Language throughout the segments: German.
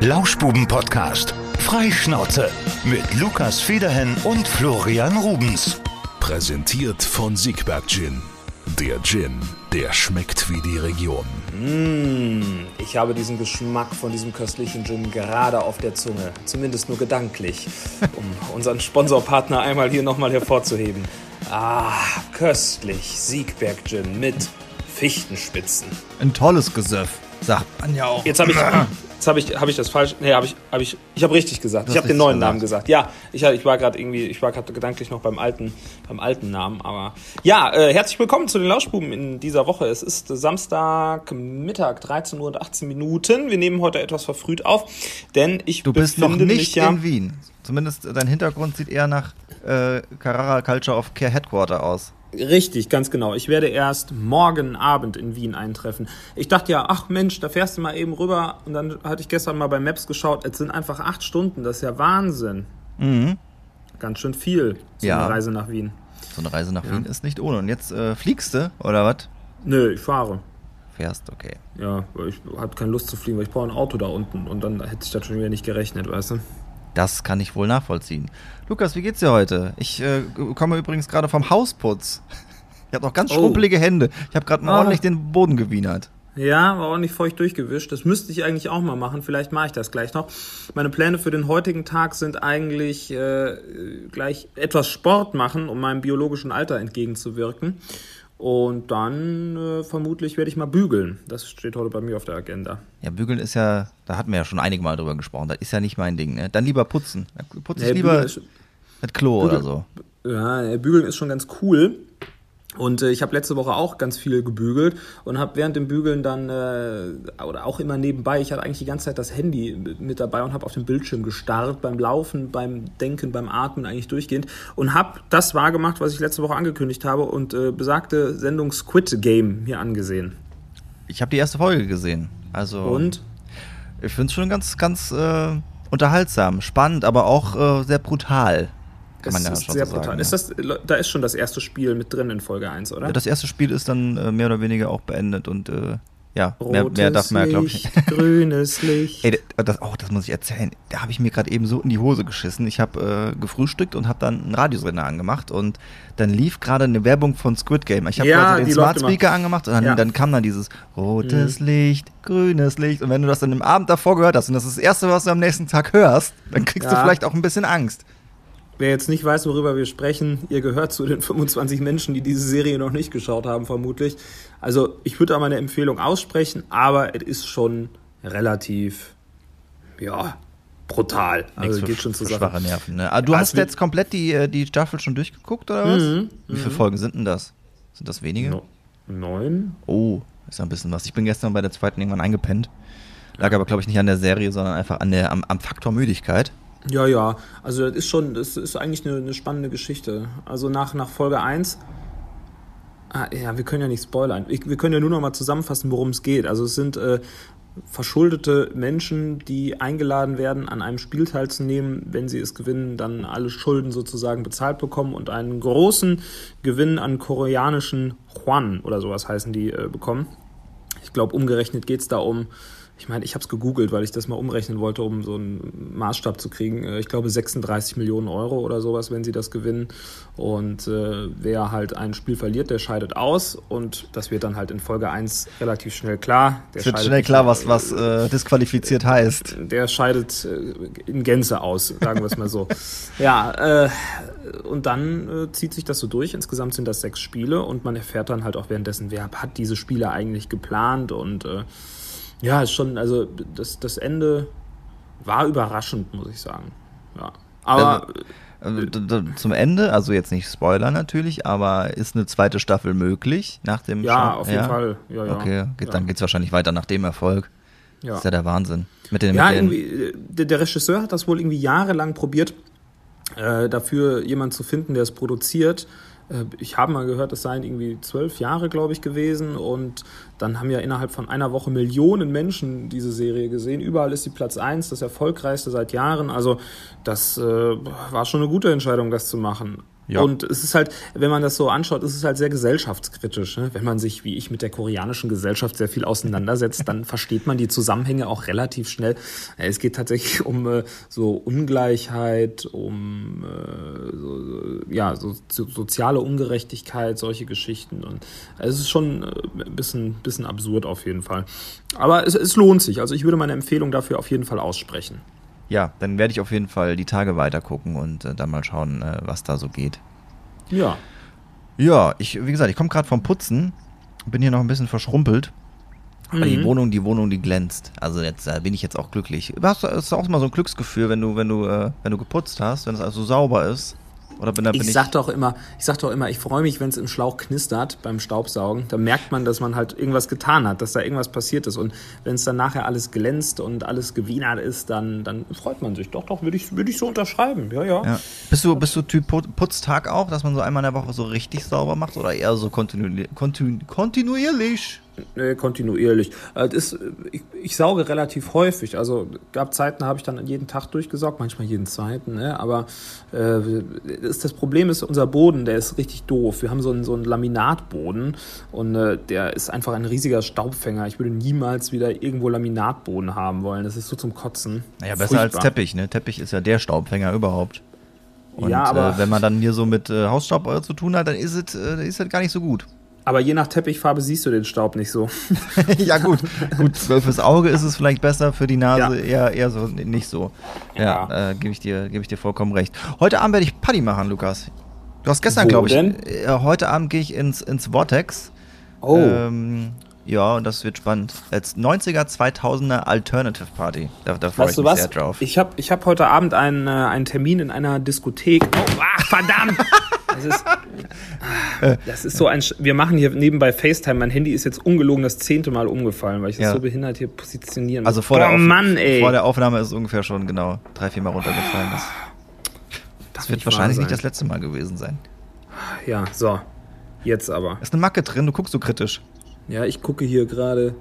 Lauschbuben-Podcast. Freischnauze. Mit Lukas Federhen und Florian Rubens. Präsentiert von Siegberg Gin. Der Gin, der schmeckt wie die Region. Mmh, ich habe diesen Geschmack von diesem köstlichen Gin gerade auf der Zunge. Zumindest nur gedanklich, um unseren Sponsorpartner einmal hier nochmal hervorzuheben. Ah, köstlich. Siegberg Gin mit Fichtenspitzen. Ein tolles Gesöff, sagt man ja auch. Jetzt habe ich, habe ich, habe ich das falsch. Nee, habe ich, habe ich, ich habe richtig gesagt. ich habe den neuen Namen gesagt. Ja, ich, ich war gerade irgendwie, ich war gerade gedanklich noch beim alten, beim alten Namen. Aber ja, äh, herzlich willkommen zu den Lauschbuben in dieser Woche. Es ist Samstag Mittag, 13 Uhr und 18 Minuten. Wir nehmen heute etwas verfrüht auf, denn ich Du bist noch nicht ja, in Wien. Zumindest dein Hintergrund sieht eher nach äh, Carrara Culture of Care Headquarter aus. Richtig, ganz genau. Ich werde erst morgen Abend in Wien eintreffen. Ich dachte ja, ach Mensch, da fährst du mal eben rüber. Und dann hatte ich gestern mal bei Maps geschaut. Es sind einfach acht Stunden. Das ist ja Wahnsinn. Mhm. Ganz schön viel. So Ja. eine Reise nach Wien. So eine Reise nach Wien ist nicht ohne. Und jetzt äh, fliegst du, oder was? Nö, ich fahre. Fährst, okay. Ja, weil ich habe keine Lust zu fliegen, weil ich brauche ein Auto da unten. Und dann hätte ich das schon wieder nicht gerechnet, weißt du? Das kann ich wohl nachvollziehen. Lukas, wie geht's dir heute? Ich äh, komme übrigens gerade vom Hausputz. Ich habe noch ganz Oh. schrumpelige Hände. Ich habe gerade mal Ah. ordentlich den Boden gewienert. Ja, war nicht feucht durchgewischt. Das müsste ich eigentlich auch mal machen. Vielleicht mache ich das gleich noch. Meine Pläne für den heutigen Tag sind eigentlich äh, gleich etwas Sport machen, um meinem biologischen Alter entgegenzuwirken. Und dann äh, vermutlich werde ich mal bügeln. Das steht heute bei mir auf der Agenda. Ja, bügeln ist ja, da hatten wir ja schon einige Mal drüber gesprochen. Das ist ja nicht mein Ding. Ne? Dann lieber putzen. Putze ich Nee, lieber bügeln ist- mit Klo oder Bügeln- so. Ja, bügeln ist schon ganz cool. Und äh, ich habe letzte Woche auch ganz viel gebügelt und habe während dem Bügeln dann, äh, oder auch immer nebenbei, ich hatte eigentlich die ganze Zeit das Handy mit dabei und habe auf den Bildschirm gestarrt, beim Laufen, beim Denken, beim Atmen eigentlich durchgehend und habe das wahrgemacht, was ich letzte Woche angekündigt habe und äh, besagte Sendung Squid Game mir angesehen. Ich habe die erste Folge gesehen. Also Und? ich finde es schon ganz, ganz äh, unterhaltsam, spannend, aber auch äh, sehr brutal. Kann man ja ist schon sehr so brutal. sagen. Ist das, da ist schon das erste Spiel mit drin in Folge 1, oder? Das erste Spiel ist dann äh, mehr oder weniger auch beendet und äh, ja, mehr, Rotes mehr darf man ja, glaube ich. Licht, grünes Licht. Ey, das, oh, das muss ich erzählen. Da habe ich mir gerade eben so in die Hose geschissen. Ich habe äh, gefrühstückt und habe dann einen Radiosender angemacht und dann lief gerade eine Werbung von Squid Game. Ich habe Ja, den Smart Speaker angemacht und dann, Ja. Mhm. dann kam dann dieses rotes Licht, grünes Licht. Und wenn du das dann im Abend davor gehört hast und das ist das Erste, was du am nächsten Tag hörst, dann kriegst du Ja. vielleicht auch ein bisschen Angst. Wer jetzt nicht weiß, worüber wir sprechen, ihr gehört zu den 25 Menschen, die diese Serie noch nicht geschaut haben, vermutlich. Also ich würde da meine Empfehlung aussprechen, aber es ist schon relativ, ja, brutal. Also Nichts geht schon Sache. schwache Nerven. Ne? Ah, du Ja, hast wird- jetzt komplett die, äh, die Staffel schon durchgeguckt oder was? Mhm, Wie viele Folgen sind denn das? Sind das wenige? No, neun? Oh, ist ja ein bisschen was. Ich bin gestern bei der zweiten irgendwann eingepennt. Lag aber, glaube ich, nicht an der Serie, sondern einfach an der, am, am Faktor Müdigkeit. Ja, ja. Also das ist schon, das ist eigentlich eine, eine spannende Geschichte. Also nach, nach Folge 1, ah, ja, wir können ja nicht spoilern. Ich, wir können ja nur noch mal zusammenfassen, worum es geht. Also es sind äh, verschuldete Menschen, die eingeladen werden, an einem Spiel teilzunehmen. Wenn sie es gewinnen, dann alle Schulden sozusagen bezahlt bekommen und einen großen Gewinn an koreanischen Yuan oder sowas heißen die äh, bekommen. Ich glaube, umgerechnet geht es da um, ich meine, ich habe es gegoogelt, weil ich das mal umrechnen wollte, um so einen Maßstab zu kriegen. Äh, Ich glaube 36 Millionen Euro oder sowas, wenn sie das gewinnen. Und äh, wer halt ein Spiel verliert, der scheidet aus. Und das wird dann halt in Folge 1 relativ schnell klar. Der Es wird schnell klar, was, was äh, disqualifiziert heißt. der scheidet äh, in Gänze aus, sagen wir es mal so. ja, äh, und dann äh, zieht sich das so durch. Insgesamt sind das sechs Spiele und man erfährt dann halt auch währenddessen, wer hat diese Spiele eigentlich geplant und äh, ja, ist schon, also das, das Ende war überraschend, muss ich sagen. Ja. Aber Also, d- zum Ende, also jetzt nicht Spoiler natürlich, aber ist eine zweite Staffel möglich nach dem ja, Scha- auf jeden Fall. Ja, ja. Okay, geht, dann geht's wahrscheinlich weiter nach dem Erfolg. Ja. Das ist ja der Wahnsinn. Mit den, Ja, mit den, irgendwie, äh, der, der Regisseur hat das wohl irgendwie jahrelang probiert, äh, dafür jemand zu finden, der es produziert. Äh, ich habe mal gehört, es seien irgendwie zwölf Jahre, glaube ich, gewesen. Und dann haben ja innerhalb von einer Woche Millionen Menschen diese Serie gesehen. Überall ist sie Platz eins, das erfolgreichste seit Jahren. Also das äh, war schon eine gute Entscheidung, das zu machen. Ja. Und es ist halt, wenn man das so anschaut, ist es halt sehr gesellschaftskritisch. Ne? Wenn man sich, wie ich, mit der koreanischen Gesellschaft sehr viel auseinandersetzt, dann versteht man die Zusammenhänge auch relativ schnell. Es geht tatsächlich um äh, so Ungleichheit, um äh, so, ja, so, so, soziale Ungerechtigkeit, solche Geschichten. Und es ist schon äh, ein bisschen, bisschen absurd auf jeden Fall. Aber es, es lohnt sich. Also ich würde meine Empfehlung dafür auf jeden Fall aussprechen ja, dann werde ich auf jeden Fall die Tage weiter gucken und äh, dann mal schauen, äh, was da so geht. Ja. Ja, ich, wie gesagt, ich komme gerade vom Putzen, bin hier noch ein bisschen verschrumpelt. Aber mhm. die Wohnung, die Wohnung, die glänzt. Also jetzt äh, bin ich jetzt auch glücklich. Du hast auch mal so ein Glücksgefühl, wenn du, wenn du, äh, wenn du geputzt hast, wenn es also sauber ist? Oder bin, da bin ich, ich sag doch immer, ich sag doch immer, ich freue mich, wenn es im Schlauch knistert beim Staubsaugen. Da merkt man, dass man halt irgendwas getan hat, dass da irgendwas passiert ist. Und wenn es dann nachher alles glänzt und alles gewienert ist, dann, dann freut man sich. Doch, doch, würde ich, würd ich so unterschreiben. Ja, ja, ja. Bist du, bist du Typ Putztag auch, dass man so einmal in der Woche so richtig sauber macht oder eher so kontinu kontinu kontinuierlich? Nee, kontinuierlich. Äh, das ist, ich, ich, sauge relativ häufig. Also gab Zeiten, da habe ich dann jeden Tag durchgesaugt, manchmal jeden zweiten. Ne? Aber äh, ist, das Problem ist, unser Boden, der ist richtig doof. Wir haben so einen, so einen Laminatboden und äh, der ist einfach ein riesiger Staubfänger. Ich würde niemals wieder irgendwo Laminatboden haben wollen. Das ist so zum Kotzen. Naja, besser Furchtbar. als Teppich. Ne? Teppich ist ja der Staubfänger überhaupt. Und ja, aber, äh, wenn man dann hier so mit äh, Hausstaub äh, zu tun hat, dann ist es, äh, ist es gar nicht so gut. Aber je nach Teppichfarbe siehst du den Staub nicht so. ja, gut. Gut, fürs Auge ist es vielleicht besser, für die Nase ja. eher, eher so nicht so. Ja, ja. Äh, gebe ich, dir, geb ich dir vollkommen recht. Heute Abend werde ich Paddy machen, Lukas. Du hast gestern, glaube ich. Denn? Äh, heute Abend gehe ich ins, ins Vortex. Oh. Ähm, ja, das wird spannend. Als 90er, 2000er Alternative Party. Da, da freue ich mich was? sehr drauf. Ich habe ich hab heute Abend einen, äh, einen Termin in einer Diskothek. Oh, ach, verdammt! Das ist, ah, das ist so ein. Wir machen hier nebenbei FaceTime. Mein Handy ist jetzt ungelogen das zehnte Mal umgefallen, weil ich ja. das so behindert hier positionieren muss. Also vor, Boah, der Mann, vor der Aufnahme ist es ungefähr schon genau drei, vier Mal runtergefallen. Das, das wird wahrscheinlich nicht das letzte Mal gewesen sein. Ja, so. Jetzt aber. Ist eine Macke drin, du guckst so kritisch. Ja, ich gucke hier gerade.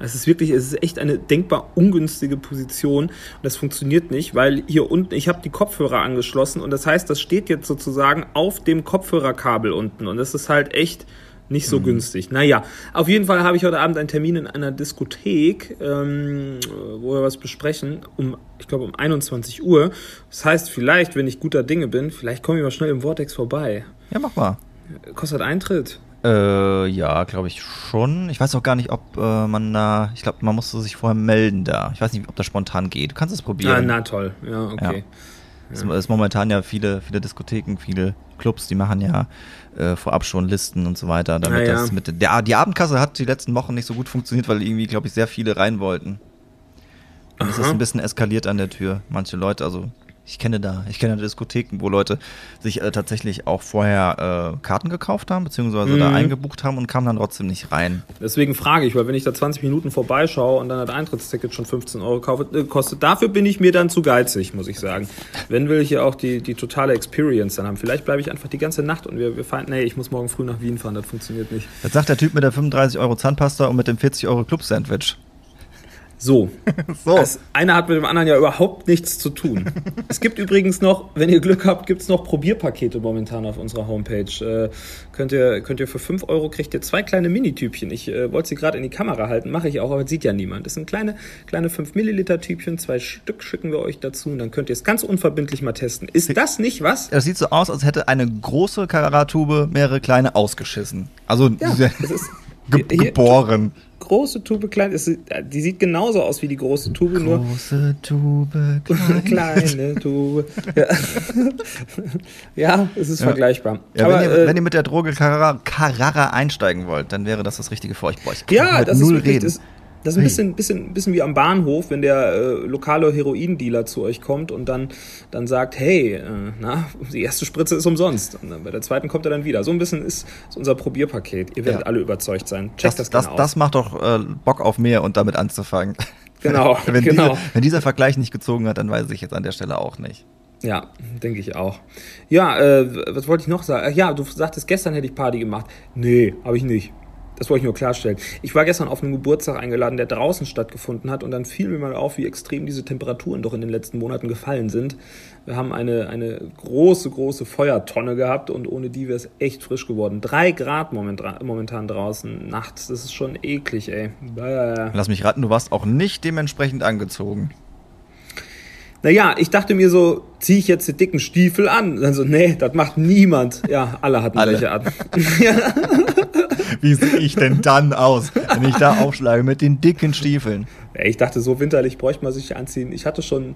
Es ist wirklich, es ist echt eine denkbar ungünstige Position und das funktioniert nicht, weil hier unten, ich habe die Kopfhörer angeschlossen und das heißt, das steht jetzt sozusagen auf dem Kopfhörerkabel unten und das ist halt echt nicht so mhm. günstig. Naja, auf jeden Fall habe ich heute Abend einen Termin in einer Diskothek, ähm, wo wir was besprechen, um, ich glaube, um 21 Uhr. Das heißt, vielleicht, wenn ich guter Dinge bin, vielleicht komme ich mal schnell im Vortex vorbei. Ja, mach mal. Kostet Eintritt. Äh, ja, glaube ich schon. Ich weiß auch gar nicht, ob äh, man da, ich glaube, man musste sich vorher melden da. Ich weiß nicht, ob das spontan geht. Du kannst es probieren. Ah, na toll, ja, okay. Es ja. ist momentan ja viele, viele Diskotheken, viele Clubs, die machen ja äh, vorab schon Listen und so weiter, damit ja, das mit der die Abendkasse hat die letzten Wochen nicht so gut funktioniert, weil irgendwie, glaube ich, sehr viele rein wollten. Und Aha. es ist ein bisschen eskaliert an der Tür. Manche Leute, also ich kenne da, ich kenne Diskotheken, wo Leute sich äh, tatsächlich auch vorher äh, Karten gekauft haben, beziehungsweise mhm. da eingebucht haben und kamen dann trotzdem nicht rein. Deswegen frage ich, weil wenn ich da 20 Minuten vorbeischaue und dann das Eintrittsticket schon 15 Euro kaufe, äh, kostet, dafür bin ich mir dann zu geizig, muss ich sagen. Wenn will ich ja auch die, die totale Experience dann haben. Vielleicht bleibe ich einfach die ganze Nacht und wir, wir fahren, nee, ich muss morgen früh nach Wien fahren, das funktioniert nicht. Das sagt der Typ mit der 35 Euro Zahnpasta und mit dem 40 Euro Club-Sandwich. So. so. Das eine hat mit dem anderen ja überhaupt nichts zu tun. es gibt übrigens noch, wenn ihr Glück habt, gibt es noch Probierpakete momentan auf unserer Homepage. Äh, könnt, ihr, könnt ihr für 5 Euro kriegt ihr zwei kleine Minitübchen. Ich äh, wollte sie gerade in die Kamera halten, mache ich auch, aber sieht ja niemand. Das sind kleine, kleine 5 Milliliter Tübchen, zwei Stück schicken wir euch dazu und dann könnt ihr es ganz unverbindlich mal testen. Ist das nicht was? Das sieht so aus, als hätte eine große Karatube mehrere kleine ausgeschissen. Also ja, das ist ge geboren. Hier, große Tube klein. Ist, die sieht genauso aus wie die große Tube, große nur. Große Tube, kleine, kleine Tube. Ja. ja, es ist ja. vergleichbar. Ja, Aber, wenn, ihr, äh, wenn, ihr, mit der Droge Carrara, Carrara, einsteigen wollt, dann wäre das das Richtige für euch. Boah, ich ja, das null ist wirklich, reden. Das, das ist ein bisschen, bisschen, bisschen wie am Bahnhof, wenn der äh, lokale Heroindealer zu euch kommt und dann, dann sagt, hey, äh, na, die erste Spritze ist umsonst. Und dann bei der zweiten kommt er dann wieder. So ein bisschen ist, ist unser Probierpaket. Ihr werdet ja. alle überzeugt sein. Checkt das, das, das, das macht doch äh, Bock auf mehr und damit anzufangen. Genau, wenn, genau. Diese, wenn dieser Vergleich nicht gezogen hat, dann weiß ich jetzt an der Stelle auch nicht. Ja, denke ich auch. Ja, äh, was wollte ich noch sagen? Ja, du sagtest, gestern hätte ich Party gemacht. Nee, habe ich nicht. Das wollte ich nur klarstellen. Ich war gestern auf einem Geburtstag eingeladen, der draußen stattgefunden hat und dann fiel mir mal auf, wie extrem diese Temperaturen doch in den letzten Monaten gefallen sind. Wir haben eine, eine große, große Feuertonne gehabt und ohne die wäre es echt frisch geworden. Drei Grad momentan draußen nachts. Das ist schon eklig, ey. Lass mich raten, du warst auch nicht dementsprechend angezogen. Naja, ich dachte mir so, ziehe ich jetzt die dicken Stiefel an? Dann so, nee, das macht niemand. Ja, alle hatten alle. welche an. Wie sehe ich denn dann aus, wenn ich da aufschlage mit den dicken Stiefeln? Ich dachte, so winterlich bräuchte man sich anziehen. Ich hatte schon,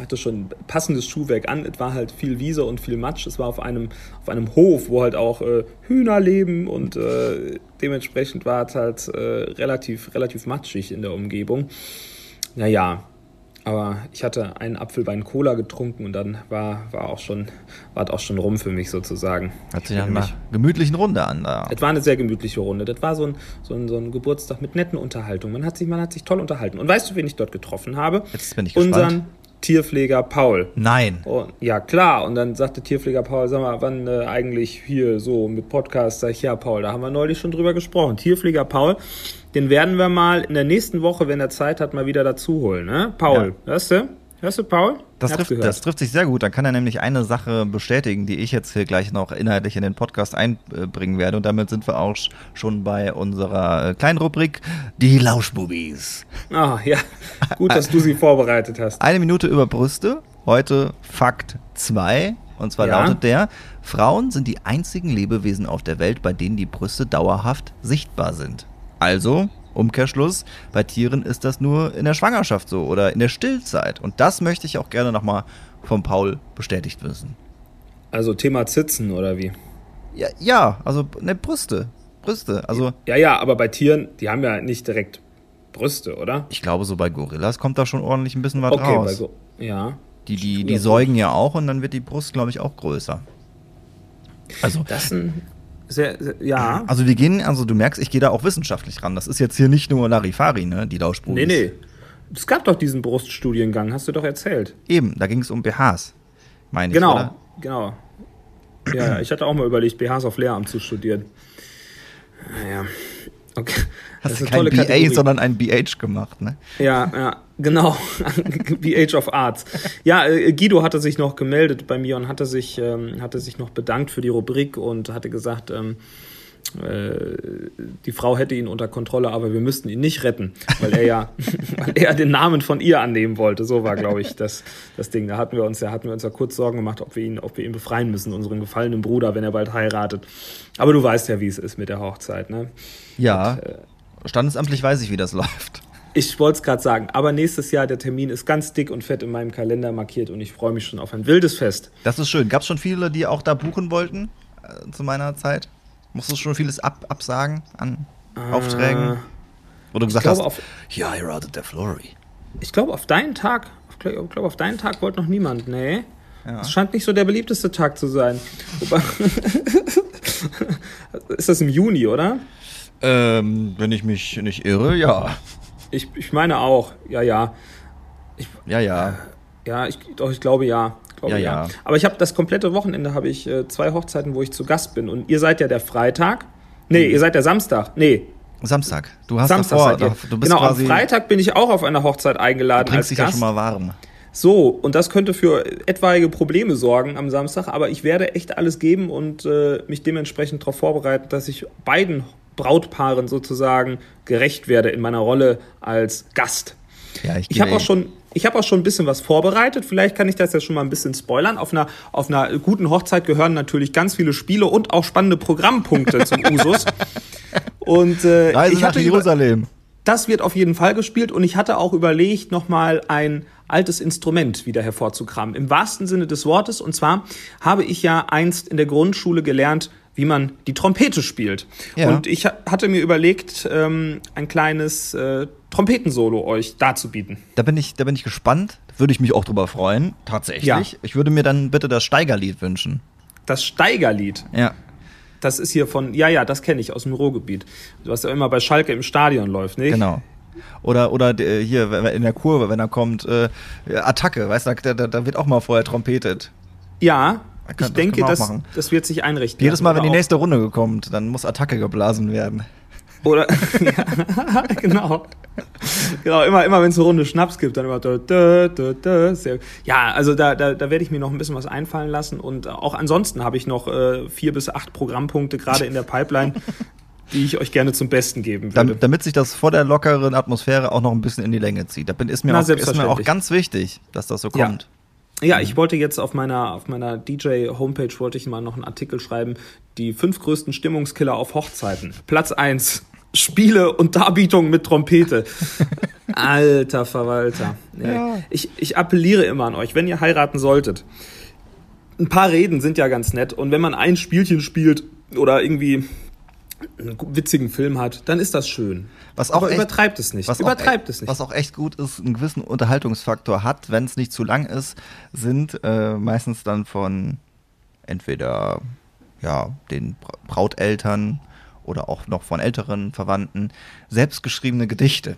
hatte schon passendes Schuhwerk an. Es war halt viel Wiese und viel Matsch. Es war auf einem, auf einem Hof, wo halt auch äh, Hühner leben und äh, dementsprechend war es halt äh, relativ, relativ matschig in der Umgebung. Naja, aber ich hatte einen Apfelbein Cola getrunken und dann war, war auch schon, war auch schon rum für mich sozusagen. Hat sich nach einer gemütlichen Runde an da. Es war eine sehr gemütliche Runde. Das war so ein, so, ein, so ein Geburtstag mit netten Unterhaltungen. Man hat sich, man hat sich toll unterhalten. Und weißt du, wen ich dort getroffen habe? Jetzt bin ich gespannt. Unseren Tierpfleger Paul. Nein. Und, ja, klar. Und dann sagte Tierpfleger Paul, sag mal, wann äh, eigentlich hier so mit Podcast? Sag ich, ja, Paul, da haben wir neulich schon drüber gesprochen. Tierpfleger Paul den werden wir mal in der nächsten Woche, wenn er Zeit hat, mal wieder dazu holen. Ne? Paul, ja. hörst du? Hörst du, Paul? Das trifft, das trifft sich sehr gut. Dann kann er nämlich eine Sache bestätigen, die ich jetzt hier gleich noch inhaltlich in den Podcast einbringen werde. Und damit sind wir auch schon bei unserer äh, kleinen Rubrik, die Lauschbubis. Ah, ja. Gut, dass du sie vorbereitet hast. Eine Minute über Brüste. Heute Fakt 2. Und zwar ja. lautet der, Frauen sind die einzigen Lebewesen auf der Welt, bei denen die Brüste dauerhaft sichtbar sind. Also, Umkehrschluss, bei Tieren ist das nur in der Schwangerschaft so oder in der Stillzeit. Und das möchte ich auch gerne nochmal von Paul bestätigt wissen. Also Thema Zitzen oder wie? Ja, ja also ne, Brüste. Brüste. Also, ja, ja, aber bei Tieren, die haben ja nicht direkt Brüste, oder? Ich glaube, so bei Gorillas kommt da schon ordentlich ein bisschen was okay, raus. Bei ja. Die, die, die säugen ja auch und dann wird die Brust, glaube ich, auch größer. Also, das ist ein sehr, sehr, ja. Also wir gehen, also du merkst, ich gehe da auch wissenschaftlich ran. Das ist jetzt hier nicht nur Larifari, ne, die Lauschbrudis. Nee, nee. Es gab doch diesen Bruststudiengang, hast du doch erzählt. Eben, da ging es um BHs, meine ich. Genau, oder? genau. Ja, ich hatte auch mal überlegt, BHs auf Lehramt zu studieren. Naja. Okay. Hast du kein BA, Kategorie. sondern ein BH gemacht, ne? Ja, ja, genau. BH of Arts. Ja, äh, Guido hatte sich noch gemeldet bei mir und hatte sich, ähm, hatte sich noch bedankt für die Rubrik und hatte gesagt, ähm, äh, die Frau hätte ihn unter Kontrolle, aber wir müssten ihn nicht retten, weil er ja, weil er den Namen von ihr annehmen wollte. So war, glaube ich, das, das Ding. Da hatten wir uns ja, hatten wir uns ja kurz Sorgen gemacht, ob wir ihn, ob wir ihn befreien müssen, unseren gefallenen Bruder, wenn er bald heiratet. Aber du weißt ja, wie es ist mit der Hochzeit, ne? Ja. Und, äh, Standesamtlich weiß ich, wie das läuft. Ich wollte es gerade sagen, aber nächstes Jahr der Termin ist ganz dick und fett in meinem Kalender markiert und ich freue mich schon auf ein wildes Fest. Das ist schön. Gab es schon viele, die auch da buchen wollten äh, zu meiner Zeit? Musst du schon vieles ab absagen an äh, Aufträgen? Wo du gesagt hast, auf, ja, I heiratet der Flory. Ich glaube, auf deinen Tag, ich glaube, auf deinen Tag wollte noch niemand, nee. Ja. Es scheint nicht so der beliebteste Tag zu sein. ist das im Juni, oder? Ähm, wenn ich mich nicht irre, ja. Ich, ich meine auch, ja, ja. Ich, ja, ja. Äh, ja, ich, doch, ich glaube ja. Glaube, ja, ja. Aber ich habe das komplette Wochenende habe ich äh, zwei Hochzeiten, wo ich zu Gast bin. Und ihr seid ja der Freitag. Nee, mhm. ihr seid der Samstag. Nee. Samstag. Du hast Samstag davor, da, du bist Genau, am Freitag bin ich auch auf einer Hochzeit eingeladen. Du bringst dich ja schon mal warm. So, und das könnte für etwaige Probleme sorgen am Samstag, aber ich werde echt alles geben und äh, mich dementsprechend darauf vorbereiten, dass ich beiden Brautpaaren sozusagen gerecht werde in meiner Rolle als Gast. Ja, ich ich habe auch schon ich habe auch schon ein bisschen was vorbereitet. Vielleicht kann ich das ja schon mal ein bisschen spoilern. Auf einer, auf einer guten Hochzeit gehören natürlich ganz viele Spiele und auch spannende Programmpunkte zum Usus. Und äh, Reise ich hatte nach Jerusalem. Das wird auf jeden Fall gespielt und ich hatte auch überlegt, nochmal ein altes Instrument wieder hervorzukramen. Im wahrsten Sinne des Wortes. Und zwar habe ich ja einst in der Grundschule gelernt, wie man die Trompete spielt. Ja. Und ich hatte mir überlegt, ähm, ein kleines äh, Trompetensolo euch darzubieten. Da bin ich, da bin ich gespannt. Würde ich mich auch drüber freuen, tatsächlich. Ja. Ich würde mir dann bitte das Steigerlied wünschen. Das Steigerlied? Ja. Das ist hier von, ja, ja, das kenne ich aus dem Ruhrgebiet. Was ja immer bei Schalke im Stadion läuft, nicht? Genau. Oder, oder äh, hier in der Kurve, wenn er kommt, äh, Attacke, weißt du, da, da, da wird auch mal vorher trompetet. Ja, kann, ich denke, das, das, das, wird sich einrichten. Jedes Mal, wenn die nächste Runde kommt, dann muss Attacke geblasen werden. Oder, ja, genau. Genau, immer, immer wenn es eine Runde Schnaps gibt, dann immer dö, dö, dö, dö, sehr, Ja, also da, da, da werde ich mir noch ein bisschen was einfallen lassen und auch ansonsten habe ich noch äh, vier bis acht Programmpunkte gerade in der Pipeline, die ich euch gerne zum Besten geben würde. Damit, sich das vor der lockeren Atmosphäre auch noch ein bisschen in die Länge zieht. Da ist mir, Na, auch, ist mir auch ganz wichtig, dass das so kommt. Ja. Ja, ich wollte jetzt auf meiner, auf meiner DJ-Homepage wollte ich mal noch einen Artikel schreiben, die fünf größten Stimmungskiller auf Hochzeiten. Platz eins Spiele und Darbietungen mit Trompete. Alter Verwalter. Ja. Ich, ich appelliere immer an euch, wenn ihr heiraten solltet. Ein paar Reden sind ja ganz nett und wenn man ein Spielchen spielt oder irgendwie einen witzigen Film hat, dann ist das schön. Was auch Aber echt, übertreibt es nicht. Was übertreibt es nicht. Was auch echt gut ist, einen gewissen Unterhaltungsfaktor hat, wenn es nicht zu lang ist, sind äh, meistens dann von entweder ja, den Brauteltern oder auch noch von älteren Verwandten selbstgeschriebene Gedichte.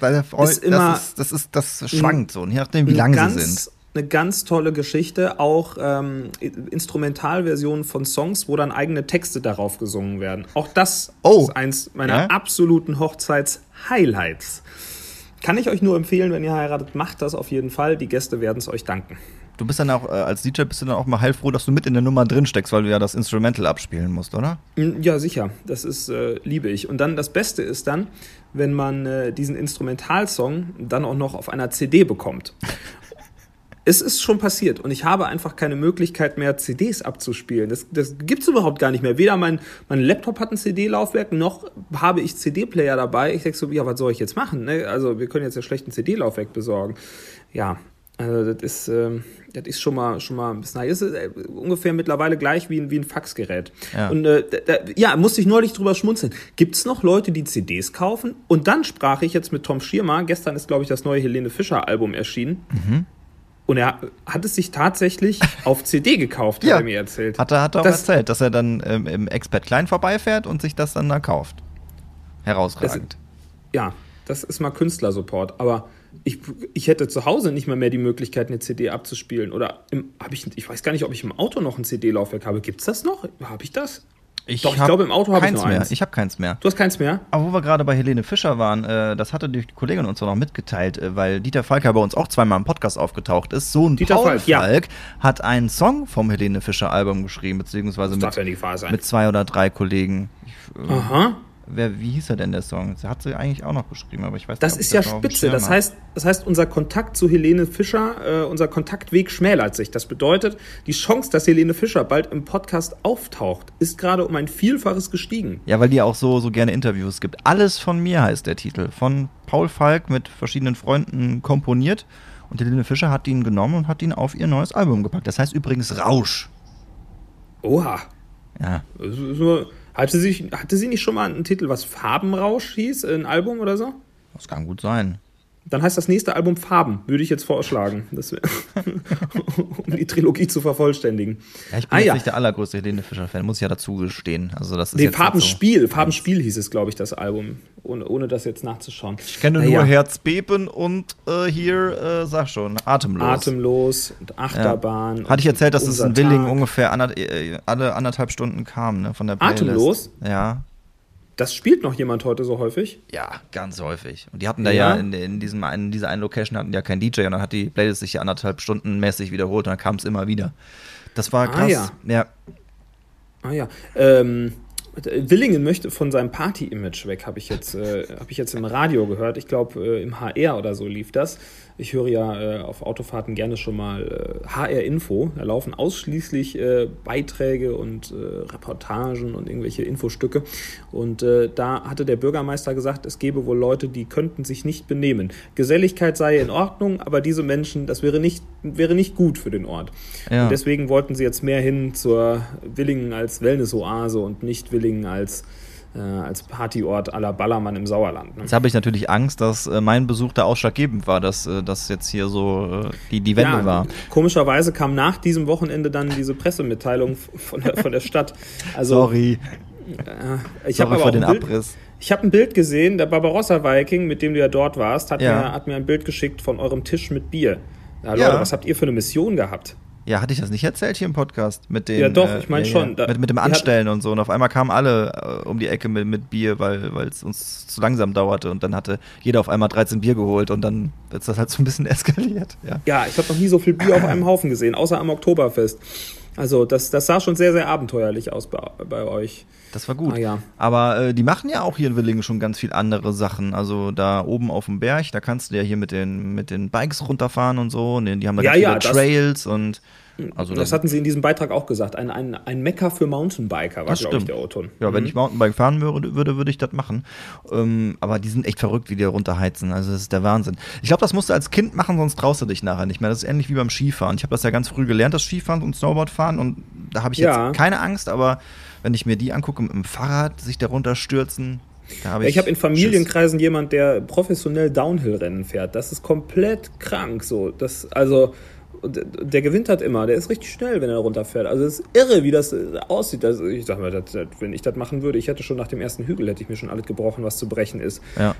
Das, ist immer das, ist, das, ist, das schwankt so, je nachdem, wie lang sie sind eine ganz tolle Geschichte, auch ähm, Instrumentalversionen von Songs, wo dann eigene Texte darauf gesungen werden. Auch das oh. ist eins meiner ja? absoluten Hochzeits-Highlights. Kann ich euch nur empfehlen, wenn ihr heiratet, macht das auf jeden Fall. Die Gäste werden es euch danken. Du bist dann auch, äh, als DJ bist du dann auch mal heilfroh, dass du mit in der Nummer drin steckst, weil du ja das Instrumental abspielen musst, oder? Mm, ja, sicher. Das ist, äh, liebe ich. Und dann das Beste ist dann, wenn man äh, diesen Instrumentalsong dann auch noch auf einer CD bekommt. es ist schon passiert und ich habe einfach keine Möglichkeit mehr, CDs abzuspielen. Das, das gibt es überhaupt gar nicht mehr. Weder mein, mein Laptop hat ein CD-Laufwerk, noch habe ich CD-Player dabei. Ich denke so, ja, was soll ich jetzt machen? Ne? Also wir können jetzt ja schlecht ein CD-Laufwerk besorgen. Ja, also das ist, äh, das ist schon mal, schon mal ein bisschen, ist äh, ungefähr mittlerweile gleich wie ein, wie ein Faxgerät. Ja. Und äh, da, ja, musste ich neulich drüber schmunzeln. Gibt es noch Leute, die CDs kaufen? Und dann sprach ich jetzt mit Tom Schirmer, gestern ist, glaube ich, das neue Helene Fischer Album erschienen. Mhm. Und er hat es sich tatsächlich auf CD gekauft, ja. hat er mir erzählt. Hat er, hat er auch das, erzählt, dass er dann ähm, im Expert Klein vorbeifährt und sich das dann da kauft. Herausragend. Das, ja, das ist mal Künstlersupport. Aber ich, ich hätte zu Hause nicht mal mehr die Möglichkeit, eine CD abzuspielen. Oder habe ich, ich weiß gar nicht, ob ich im Auto noch ein CD-Laufwerk habe. Gibt es das noch? Habe ich das? Ich Doch, ich glaube, im Auto habe ich noch mehr. eins. Ich habe keins mehr. Du hast keins mehr? Aber wo wir gerade bei Helene Fischer waren, äh, das hatte die Kollegin uns auch noch mitgeteilt, äh, weil Dieter Falk ja bei uns auch zweimal im Podcast aufgetaucht ist. Sohn Dieter Paul Falk, Falk ja. hat einen Song vom Helene Fischer Album geschrieben, beziehungsweise mit, mit zwei oder drei Kollegen. Ich, äh, Aha. Wer, wie hieß er denn der Song? Der hat sie eigentlich auch noch geschrieben, aber ich weiß das nicht. Das ist ja spitze. Das heißt, das heißt, unser Kontakt zu Helene Fischer, äh, unser Kontaktweg schmälert sich. Das bedeutet, die Chance, dass Helene Fischer bald im Podcast auftaucht, ist gerade um ein Vielfaches gestiegen. Ja, weil die auch so, so gerne Interviews gibt. Alles von mir heißt der Titel. Von Paul Falk mit verschiedenen Freunden komponiert. Und Helene Fischer hat ihn genommen und hat ihn auf ihr neues Album gepackt. Das heißt übrigens Rausch. Oha. Ja. Das ist nur hatte sie, hatte sie nicht schon mal einen Titel, was Farbenrausch hieß, ein Album oder so? Das kann gut sein. Dann heißt das nächste Album Farben, würde ich jetzt vorschlagen, das um die Trilogie zu vervollständigen. Ja, ich bin ah, jetzt ja. nicht der allergrößte Helene Fischer-Fan, muss ich ja dazu gestehen. Also das ist nee, Farbenspiel, so. Farbenspiel hieß es, glaube ich, das Album, ohne, ohne das jetzt nachzuschauen. Ich kenne Na, nur ja. Herzbeben und äh, hier, äh, sag schon, Atemlos. Atemlos und Achterbahn. Ja. Hatte ich erzählt, dass es in Willing ungefähr ander, äh, alle anderthalb Stunden kam, ne, von der Playlist. Atemlos? Ja. Das spielt noch jemand heute so häufig? Ja, ganz häufig. Und die hatten da ja, ja in, in, diesem, in dieser einen Location hatten ja keinen DJ und dann hat die Playlist sich ja anderthalb Stunden mäßig wiederholt und dann kam es immer wieder. Das war ah, krass. Ah, ja. ja. Ah ja. Ähm, Willingen möchte von seinem Party-Image weg, habe ich, jetzt, äh, hab ich jetzt im Radio gehört. Ich glaube, äh, im HR oder so lief das. Ich höre ja äh, auf Autofahrten gerne schon mal HR-Info. Äh, da laufen ausschließlich äh, Beiträge und äh, Reportagen und irgendwelche Infostücke. Und da hatte der Bürgermeister gesagt, es gäbe wohl Leute, die könnten sich nicht benehmen. Geselligkeit sei in Ordnung, aber diese Menschen, das wäre nicht, wäre nicht gut für den Ort. Ja. Und deswegen wollten sie jetzt mehr hin zur Willingen als Wellness-Oase und nicht Willingen als äh, als Partyort aller Ballermann im Sauerland. Ne? Jetzt habe ich natürlich Angst, dass äh, mein Besuch da ausschlaggebend war, dass äh, das jetzt hier so äh, die, die Wende ja, war. Komischerweise kam nach diesem Wochenende dann diese Pressemitteilung von der, von der Stadt. Also, Sorry. Äh, ich habe aber den Bild, Abriss. Ich habe ein Bild gesehen, der Barbarossa Viking, mit dem du ja dort warst, hat, ja. mir, hat mir ein Bild geschickt von eurem Tisch mit Bier. Na, Leute, ja. was habt ihr für eine Mission gehabt? Ja, hatte ich das nicht erzählt hier im Podcast? Mit dem, ja, doch, ich meine äh, schon. Ja, mit, mit dem Anstellen und so. Und auf einmal kamen alle äh, um die Ecke mit, mit Bier, weil es uns zu langsam dauerte. Und dann hatte jeder auf einmal 13 Bier geholt und dann ist das halt so ein bisschen eskaliert. Ja, ja ich habe noch nie so viel Bier auf einem Haufen gesehen, außer am Oktoberfest. Also das, das sah schon sehr, sehr abenteuerlich aus bei, bei euch. Das war gut. Ah, ja. Aber äh, die machen ja auch hier in Willingen schon ganz viel andere Sachen. Also da oben auf dem Berg, da kannst du ja hier mit den, mit den Bikes runterfahren und so. Und die haben da ja, ganz ja, viele Trails und also das, das, hatten sie in diesem Beitrag auch gesagt. Ein, ein, ein Mecker für Mountainbiker war, glaube ich, der O-Ton. Ja, mhm. wenn ich Mountainbike fahren würde, würde, würde ich das machen. Ähm, aber die sind echt verrückt, wie die runterheizen. Also das ist der Wahnsinn. Ich glaube, das musst du als Kind machen, sonst traust du dich nachher nicht mehr. Das ist ähnlich wie beim Skifahren. Ich habe das ja ganz früh gelernt, das Skifahren und Snowboardfahren. Und da habe ich ja. jetzt keine Angst, aber wenn ich mir die angucke mit dem Fahrrad, sich darunter stürzen, hab ich, ich habe in Familienkreisen jemand, der professionell Downhill-Rennen fährt. Das ist komplett krank. So, das also der gewinnt halt immer. Der ist richtig schnell, wenn er runterfährt. Also es ist irre, wie das äh, aussieht. Also ich sag mal, das, wenn ich das machen würde, ich hätte schon nach dem ersten Hügel hätte ich mir schon alles gebrochen, was zu brechen ist. Ja.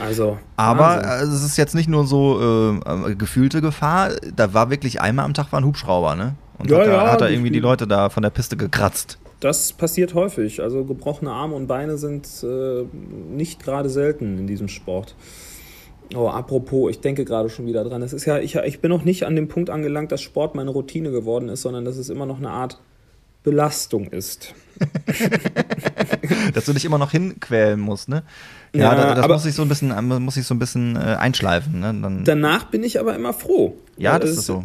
Also. Aber also, es ist jetzt nicht nur so äh, gefühlte Gefahr. Da war wirklich einmal am Tag war ein Hubschrauber, ne? Und ja, hat, ja, hat er irgendwie die Leute da von der Piste gekratzt. Das passiert häufig. Also gebrochene Arme und Beine sind äh, nicht gerade selten in diesem Sport. Oh, apropos, ich denke gerade schon wieder dran. Es ist ja, ich, ich bin noch nicht an dem Punkt angelangt, dass Sport meine Routine geworden ist, sondern dass es immer noch eine Art Belastung ist. dass du dich immer noch hinquälen musst, ne? Ja, ja das, muss sich so ein bisschen, muss sich so ein bisschen äh, einschleifen. Ne? Dann danach bin ich aber immer froh. Ja, das ist so.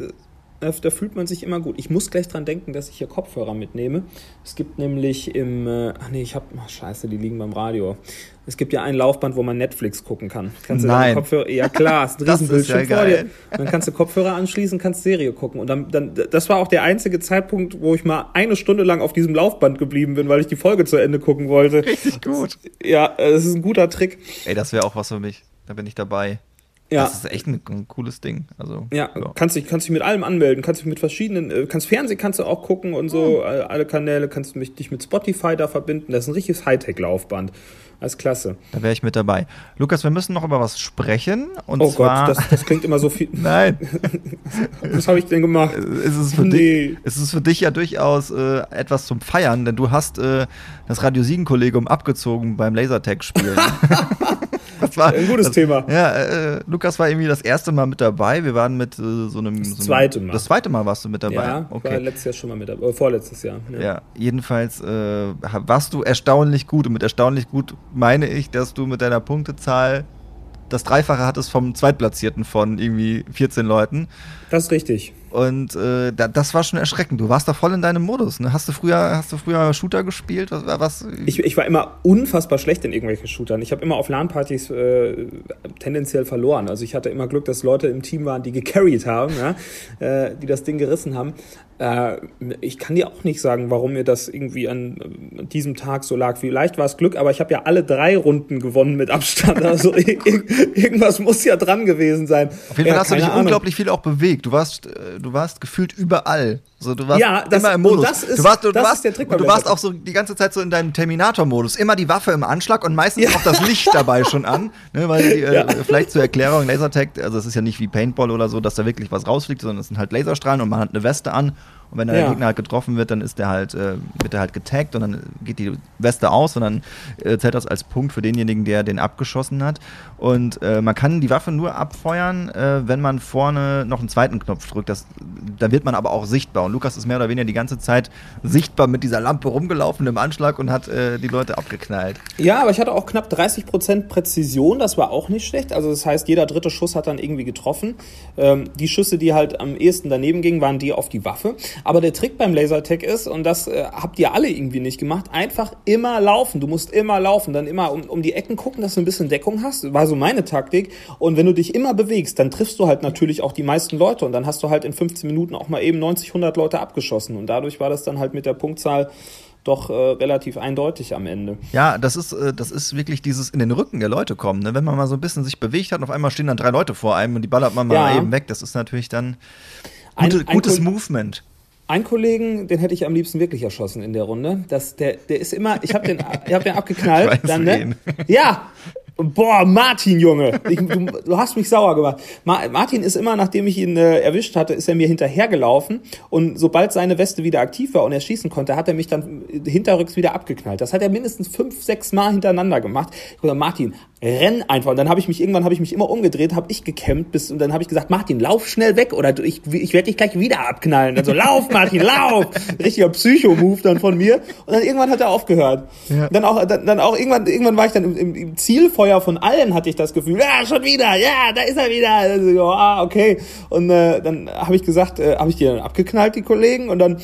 Da, fühlt man sich immer gut. Ich muss gleich dran denken, dass ich hier Kopfhörer mitnehme. Es gibt nämlich im, äh, ach nee, ich hab, ach scheiße, die liegen beim Radio. Es gibt ja ein Laufband, wo man Netflix gucken kann. Kannst du Nein. Kopfhörer, ja klar, ist ein Riesenbildschirm ja vor dir. dann kannst du Kopfhörer anschließen, kannst Serie gucken. Und dann, dann, das war auch der einzige Zeitpunkt, wo ich mal eine Stunde lang auf diesem Laufband geblieben bin, weil ich die Folge zu Ende gucken wollte. Richtig gut. Ja, das ist ein guter Trick. Ey, das wäre auch was für mich. Da bin ich dabei. Ja. Das ist echt ein, ein cooles Ding. Also, ja, ja, kannst dich kannst dich mit allem anmelden, kannst dich mit verschiedenen, äh, kannst Fernsehen kannst du auch gucken und so, mhm. alle Kanäle, kannst du dich mit Spotify da verbinden. Das ist ein richtiges Hightech-Laufband. Ist klasse. Da wäre ich mit dabei. Lukas, wir müssen noch über was sprechen. Und oh zwar Gott, das, das klingt immer so viel. Nein. was habe ich denn gemacht? Ist es, für nee. dich, ist es für dich ja durchaus äh, etwas zum Feiern, denn du hast äh, das Radio Siegen-Kollegium abgezogen beim Lasertag-Spielen. das war ein gutes das, Thema. Ja, äh, Lukas war irgendwie das erste Mal mit dabei. Wir waren mit äh, so einem. Das so einem, zweite Mal. Das zweite Mal warst du mit dabei. Ja, okay. war letztes Jahr schon mal mit dabei. Äh, vorletztes Jahr. Ja, ja jedenfalls äh, warst du erstaunlich gut. Und mit erstaunlich gut meine ich, dass du mit deiner Punktezahl das Dreifache hattest vom Zweitplatzierten von irgendwie 14 Leuten. Das ist richtig. Und äh, da, das war schon erschreckend. Du warst da voll in deinem Modus. Ne? Hast du früher, hast du früher Shooter gespielt? Was, was? Ich, ich war immer unfassbar schlecht in irgendwelchen Shootern. Ich habe immer auf LAN-Partys äh, tendenziell verloren. Also ich hatte immer Glück, dass Leute im Team waren, die gecarried haben, ja? äh, die das Ding gerissen haben. Äh, ich kann dir auch nicht sagen, warum mir das irgendwie an, an diesem Tag so lag. Vielleicht war es Glück, aber ich habe ja alle drei Runden gewonnen mit Abstand. Also irgendwas muss ja dran gewesen sein. Auf jeden Fall hast du dich Ahnung. unglaublich viel auch bewegt. Du warst, äh, du warst gefühlt überall. So, du warst ja, das, immer im Modus. Das ist, du warst, du, das warst, ist der Trick du warst auch so die ganze Zeit so in deinem Terminator-Modus. Immer die Waffe im Anschlag und meistens ja. auch das Licht dabei schon an. Ne, weil äh, ja. vielleicht zur Erklärung, Lasertag, also es ist ja nicht wie Paintball oder so, dass da wirklich was rausfliegt, sondern es sind halt Laserstrahlen und man hat eine Weste an und wenn der ja. Gegner halt getroffen wird, dann ist der halt, äh, wird er halt getaggt und dann geht die Weste aus und dann äh, zählt das als Punkt für denjenigen, der den abgeschossen hat. Und äh, man kann die Waffe nur abfeuern, äh, wenn man vorne noch einen zweiten Knopf drückt. Das, da wird man aber auch sichtbar. Und Lukas ist mehr oder weniger die ganze Zeit sichtbar mit dieser Lampe rumgelaufen im Anschlag und hat äh, die Leute abgeknallt. Ja, aber ich hatte auch knapp 30% Präzision, das war auch nicht schlecht. Also das heißt, jeder dritte Schuss hat dann irgendwie getroffen. Ähm, die Schüsse, die halt am ehesten daneben gingen, waren die auf die Waffe. Aber der Trick beim Lasertag ist, und das äh, habt ihr alle irgendwie nicht gemacht, einfach immer laufen. Du musst immer laufen, dann immer um, um die Ecken gucken, dass du ein bisschen Deckung hast. War so meine Taktik. Und wenn du dich immer bewegst, dann triffst du halt natürlich auch die meisten Leute. Und dann hast du halt in 15 Minuten auch mal eben 90, 100 Leute abgeschossen. Und dadurch war das dann halt mit der Punktzahl doch äh, relativ eindeutig am Ende. Ja, das ist, äh, das ist wirklich dieses in den Rücken der Leute kommen. Ne? Wenn man mal so ein bisschen sich bewegt hat und auf einmal stehen dann drei Leute vor einem und die ballert man mal ja. eben weg, das ist natürlich dann gute, ein, ein gutes Movement. Ein Kollegen, den hätte ich am liebsten wirklich erschossen in der Runde. Das, der, der ist immer, ich habe den, ich hab den abgeknallt. dann, ne? Ja, Boah, Martin, Junge, ich, du, du, hast mich sauer gemacht. Ma Martin ist immer, nachdem ich ihn äh, erwischt hatte, ist er mir hinterhergelaufen und sobald seine Weste wieder aktiv war und er schießen konnte, hat er mich dann hinterrücks wieder abgeknallt. Das hat er mindestens fünf, sechs Mal hintereinander gemacht. Ich gesagt, Martin, renn einfach. Und dann habe ich mich irgendwann habe ich mich immer umgedreht, habe ich gekämmt bis und dann habe ich gesagt, Martin, lauf schnell weg oder ich, ich werde dich gleich wieder abknallen. Also lauf, Martin, lauf. Richtiger Psycho-Move dann von mir. Und dann irgendwann hat er aufgehört. Ja. Dann auch dann, dann auch irgendwann irgendwann war ich dann im, im, im Feuer von allen hatte ich das Gefühl, ja, schon wieder, ja, da ist er wieder. Also, ah, okay. Und äh, dann habe ich gesagt, äh, habe ich die dann abgeknallt, die Kollegen, und dann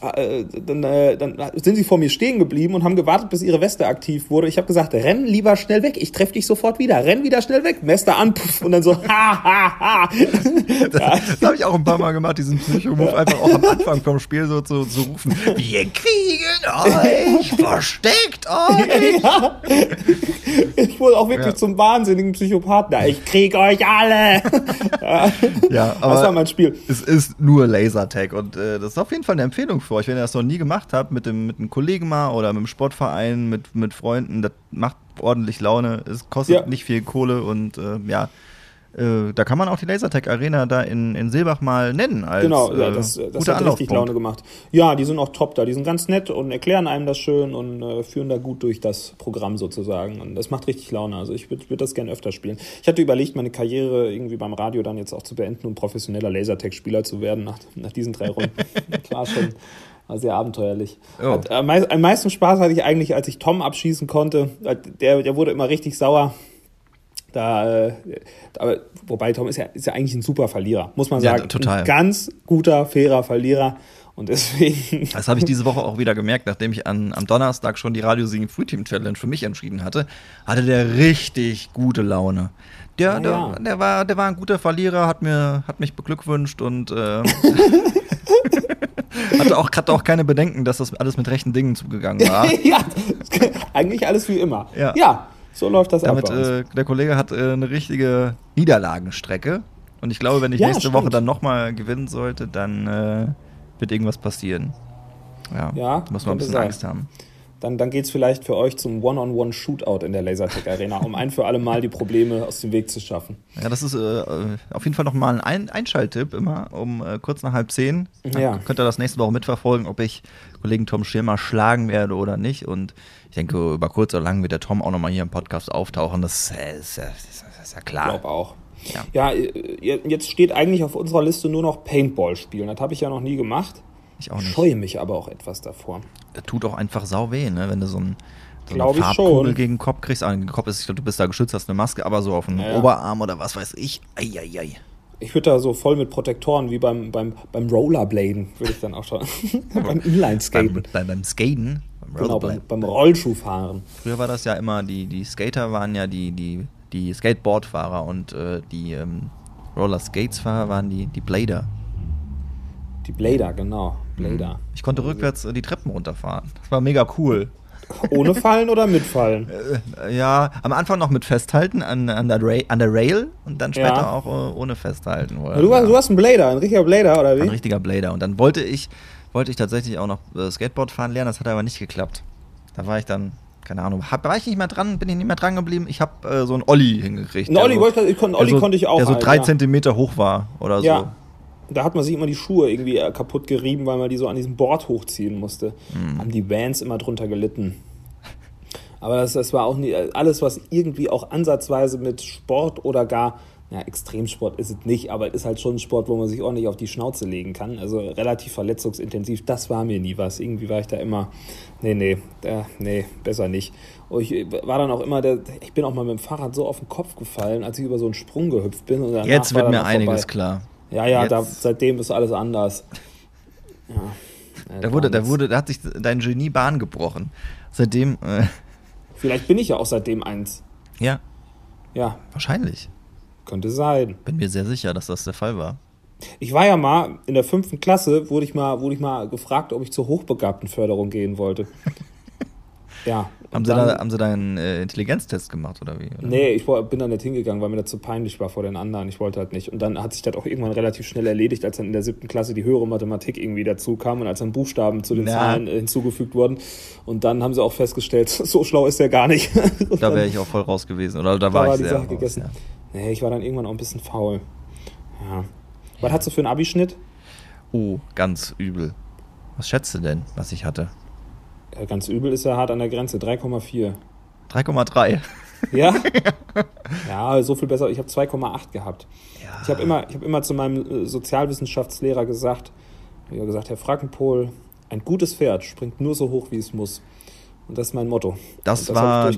dann, äh, dann sind sie vor mir stehen geblieben und haben gewartet, bis ihre Weste aktiv wurde. Ich habe gesagt, renn lieber schnell weg. Ich treffe dich sofort wieder. Renn wieder schnell weg. Weste an. Puff, und dann so, ha, ha, ha. Das, das habe ich auch ein paar Mal gemacht, diesen Psycho-Move ja. einfach auch am Anfang vom Spiel so zu, zu rufen. Wir kriegen euch. Versteckt euch. Ja. Ich wurde auch wirklich zum wahnsinnigen Psychopathen. Ich krieg euch alle. ja, aber das war mein Spiel. Es ist nur Lasertag und äh, das ist auf jeden Fall eine Empfehlung für euch, wenn ihr das noch nie gemacht habt, mit, dem, mit einem Kollegen mal oder mit einem Sportverein, mit, mit Freunden, das macht ordentlich Laune. Es kostet ja. nicht viel Kohle und äh, ja, äh, da kann man auch die Lasertag Arena da in, in Silbach mal nennen. Als, genau, ja, das, äh, das hat richtig Laune gemacht. Ja, die sind auch top da. Die sind ganz nett und erklären einem das schön und äh, führen da gut durch das Programm sozusagen. Und das macht richtig Laune. Also ich würde würd das gerne öfter spielen. Ich hatte überlegt, meine Karriere irgendwie beim Radio dann jetzt auch zu beenden und professioneller Lasertag-Spieler zu werden nach, nach diesen drei Runden. das war schon war sehr abenteuerlich. Oh. Hat, äh, am meisten Spaß hatte ich eigentlich, als ich Tom abschießen konnte. Der, der wurde immer richtig sauer. Da, äh, aber, wobei Tom ist ja, ist ja eigentlich ein super Verlierer, muss man sagen. Ja, total. Ein ganz guter, fairer Verlierer. Und deswegen. Das habe ich diese Woche auch wieder gemerkt, nachdem ich an, am Donnerstag schon die Radio Siegen Free Team Challenge für mich entschieden hatte, hatte der richtig gute Laune. Der, ja, der, ja. der, war, der war ein guter Verlierer, hat, mir, hat mich beglückwünscht und äh, hatte, auch, hatte auch keine Bedenken, dass das alles mit rechten Dingen zugegangen war. ja, eigentlich alles wie immer. Ja. ja. So läuft das Damit, ab. Äh, der Kollege hat äh, eine richtige Niederlagenstrecke. Und ich glaube, wenn ich ja, nächste stimmt. Woche dann nochmal gewinnen sollte, dann äh, wird irgendwas passieren. Ja, ja muss man ein bisschen sein. Angst haben. Dann, dann geht es vielleicht für euch zum One-on-One-Shootout in der Lasertech Arena, um ein für alle Mal die Probleme aus dem Weg zu schaffen. Ja, das ist äh, auf jeden Fall nochmal ein Einschalttipp immer um äh, kurz nach halb zehn. Ja. könnt ihr das nächste Woche mitverfolgen, ob ich Kollegen Tom Schirmer schlagen werde oder nicht. Und denke, über kurz oder lang wird der Tom auch nochmal hier im Podcast auftauchen. Das ist, das ist ja klar. Ich glaube auch. Ja. ja, jetzt steht eigentlich auf unserer Liste nur noch Paintball spielen. Das habe ich ja noch nie gemacht. Ich auch nicht. Scheue mich aber auch etwas davor. Das tut auch einfach sau weh, ne? wenn du so, ein, so eine Farbkugel gegen den Kopf kriegst. Den Kopf ist, ich glaube, du bist da geschützt, hast eine Maske, aber so auf dem ja. Oberarm oder was weiß ich. Eieiei. Ich würde da so voll mit Protektoren wie beim, beim, beim Rollerbladen, würde ich dann auch schon. beim Inline-Skaten. Beim, beim, Skaten? Genau, beim, beim Rollschuhfahren. Früher war das ja immer, die, die Skater waren ja die, die, die Skateboardfahrer und äh, die ähm, Roller-Skatesfahrer waren die, die Blader. Die Blader, genau. Blader. Mhm. Ich konnte rückwärts äh, die Treppen runterfahren. Das war mega cool. Ohne Fallen oder mit Fallen? Äh, ja, am Anfang noch mit Festhalten an, an, der, Ra an der Rail und dann später ja. auch ohne Festhalten. Oder? Du, hast, du hast einen Blader, ein richtiger Blader, oder wie? Ein richtiger Blader. Und dann wollte ich, wollte ich tatsächlich auch noch äh, Skateboard fahren lernen, das hat aber nicht geklappt. Da war ich dann, keine Ahnung, hab, war ich nicht mehr dran, bin ich nicht mehr dran geblieben. Ich habe äh, so einen Olli hingekriegt. Ein Olli, so, ich, Olli so, konnte ich auch. Der so halt, drei ja. Zentimeter hoch war oder ja. so da hat man sich immer die Schuhe irgendwie äh, kaputt gerieben, weil man die so an diesem Board hochziehen musste. Mhm. Haben die Vans immer drunter gelitten. Aber das, das war auch nie, alles, was irgendwie auch ansatzweise mit Sport oder gar, ja, Extremsport ist es nicht, aber es ist halt schon ein Sport, wo man sich ordentlich auf die Schnauze legen kann. Also relativ verletzungsintensiv. Das war mir nie was. Irgendwie war ich da immer, nee, nee, da, nee, besser nicht. Und ich war dann auch immer, der, ich bin auch mal mit dem Fahrrad so auf den Kopf gefallen, als ich über so einen Sprung gehüpft bin. Jetzt wird mir einiges vorbei. klar. Ja, ja, da, seitdem ist alles anders. Ja. Da wurde, da wurde, da hat sich dein Genie Bahn gebrochen. Seitdem. Äh Vielleicht bin ich ja auch seitdem eins. Ja. Ja. Wahrscheinlich. Könnte sein. Bin mir sehr sicher, dass das der Fall war. Ich war ja mal in der fünften Klasse, wurde ich mal, wurde ich mal gefragt, ob ich zur Hochbegabtenförderung gehen wollte. Ja. Haben sie, dann, da, haben sie da einen äh, Intelligenztest gemacht oder wie? Oder? Nee, ich bin da nicht hingegangen, weil mir das zu peinlich war vor den anderen. Ich wollte halt nicht. Und dann hat sich das auch irgendwann relativ schnell erledigt, als dann in der siebten Klasse die höhere Mathematik irgendwie dazu kam und als dann Buchstaben zu den ja. Zahlen äh, hinzugefügt wurden. Und dann haben sie auch festgestellt, so schlau ist der gar nicht. da wäre ich auch voll raus gewesen. Oder da, da war, war ich sehr raus, gegessen. Ja. Nee, ich war dann irgendwann auch ein bisschen faul. Ja. Was hast du für einen Abischnitt? Oh, ganz übel. Was schätzt du denn, was ich hatte? Ja, ganz übel ist ja hart an der Grenze. 3,4. 3,3. Ja? ja, so viel besser. Ich habe 2,8 gehabt. Ja. Ich habe immer, hab immer zu meinem äh, Sozialwissenschaftslehrer gesagt, gesagt, Herr Frankenpol, ein gutes Pferd springt nur so hoch, wie es muss. Und das ist mein Motto. Das, das war